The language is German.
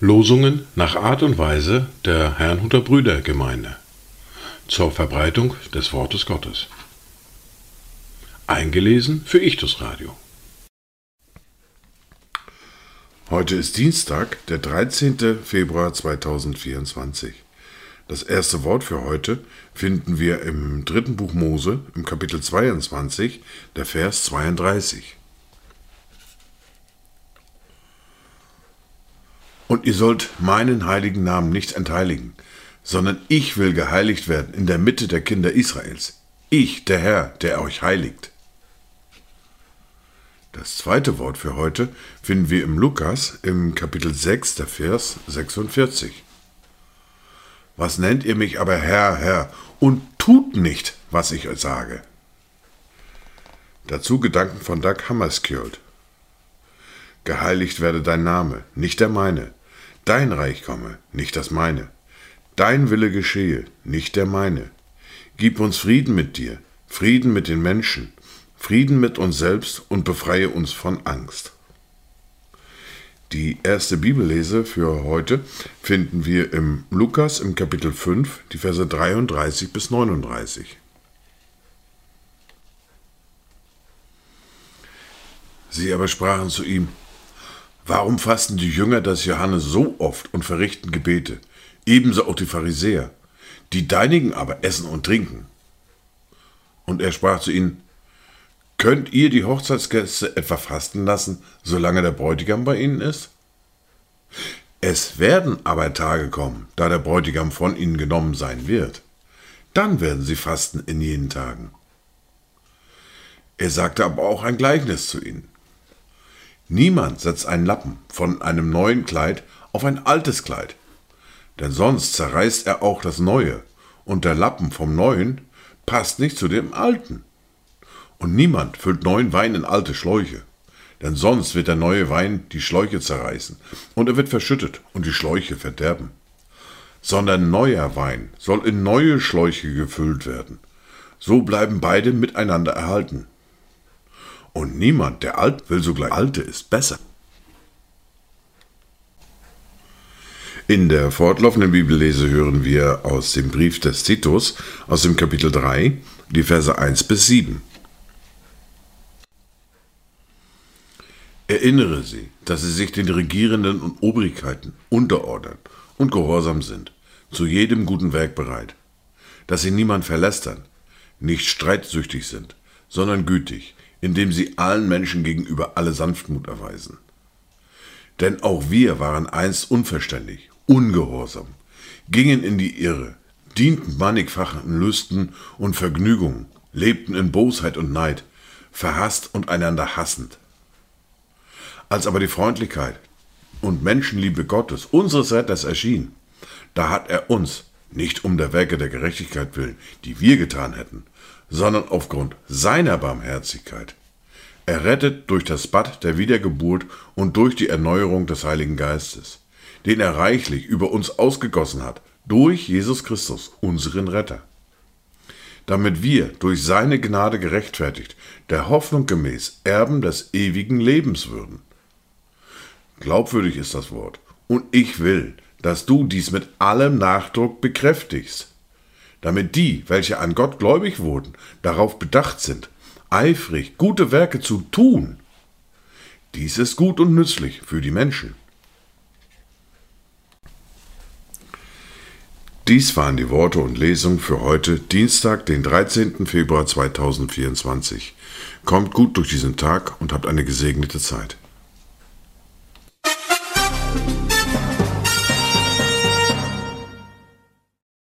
Losungen nach Art und Weise der Herrnhuter Brüdergemeinde zur Verbreitung des Wortes Gottes. Eingelesen für Ichtus Radio. Heute ist Dienstag, der 13. Februar 2024. Das erste Wort für heute finden wir im dritten Buch Mose, im Kapitel 22, der Vers 32. Und ihr sollt meinen heiligen Namen nicht entheiligen, sondern ich will geheiligt werden in der Mitte der Kinder Israels. Ich, der Herr, der euch heiligt. Das zweite Wort für heute finden wir im Lukas im Kapitel 6, der Vers 46. Was nennt ihr mich aber Herr, Herr, und tut nicht, was ich euch sage? Dazu Gedanken von Doug Hammarskjöld. Geheiligt werde dein Name, nicht der meine. Dein Reich komme, nicht das meine. Dein Wille geschehe, nicht der meine. Gib uns Frieden mit dir, Frieden mit den Menschen, Frieden mit uns selbst und befreie uns von Angst. Die erste Bibellese für heute finden wir im Lukas im Kapitel 5, die Verse 33 bis 39. Sie aber sprachen zu ihm, Warum fasten die Jünger des Johannes so oft und verrichten Gebete, ebenso auch die Pharisäer, die deinigen aber essen und trinken? Und er sprach zu ihnen, Könnt ihr die Hochzeitsgäste etwa fasten lassen, solange der Bräutigam bei ihnen ist? Es werden aber Tage kommen, da der Bräutigam von ihnen genommen sein wird. Dann werden sie fasten in jenen Tagen. Er sagte aber auch ein Gleichnis zu ihnen. Niemand setzt einen Lappen von einem neuen Kleid auf ein altes Kleid, denn sonst zerreißt er auch das neue, und der Lappen vom neuen passt nicht zu dem alten. Und niemand füllt neuen Wein in alte Schläuche, denn sonst wird der neue Wein die Schläuche zerreißen, und er wird verschüttet und die Schläuche verderben. Sondern neuer Wein soll in neue Schläuche gefüllt werden. So bleiben beide miteinander erhalten. Und niemand, der alt will, sogleich alte ist besser. In der fortlaufenden Bibellese hören wir aus dem Brief des Titus, aus dem Kapitel 3, die Verse 1 bis 7. Erinnere sie, dass sie sich den Regierenden und Obrigkeiten unterordnen und gehorsam sind, zu jedem guten Werk bereit, dass sie niemand verlästern, nicht streitsüchtig sind, sondern gütig, indem sie allen Menschen gegenüber alle Sanftmut erweisen. Denn auch wir waren einst unverständig, ungehorsam, gingen in die Irre, dienten mannigfachen Lüsten und Vergnügungen, lebten in Bosheit und Neid, verhasst und einander hassend. Als aber die Freundlichkeit und Menschenliebe Gottes, unseres Retters, erschien, da hat er uns, nicht um der Werke der Gerechtigkeit willen, die wir getan hätten, sondern aufgrund seiner Barmherzigkeit, errettet durch das Bad der Wiedergeburt und durch die Erneuerung des Heiligen Geistes, den er reichlich über uns ausgegossen hat, durch Jesus Christus, unseren Retter damit wir durch seine Gnade gerechtfertigt, der Hoffnung gemäß Erben des ewigen Lebens würden. Glaubwürdig ist das Wort. Und ich will, dass du dies mit allem Nachdruck bekräftigst, damit die, welche an Gott gläubig wurden, darauf bedacht sind, eifrig gute Werke zu tun. Dies ist gut und nützlich für die Menschen. Dies waren die Worte und Lesungen für heute, Dienstag, den 13. Februar 2024. Kommt gut durch diesen Tag und habt eine gesegnete Zeit.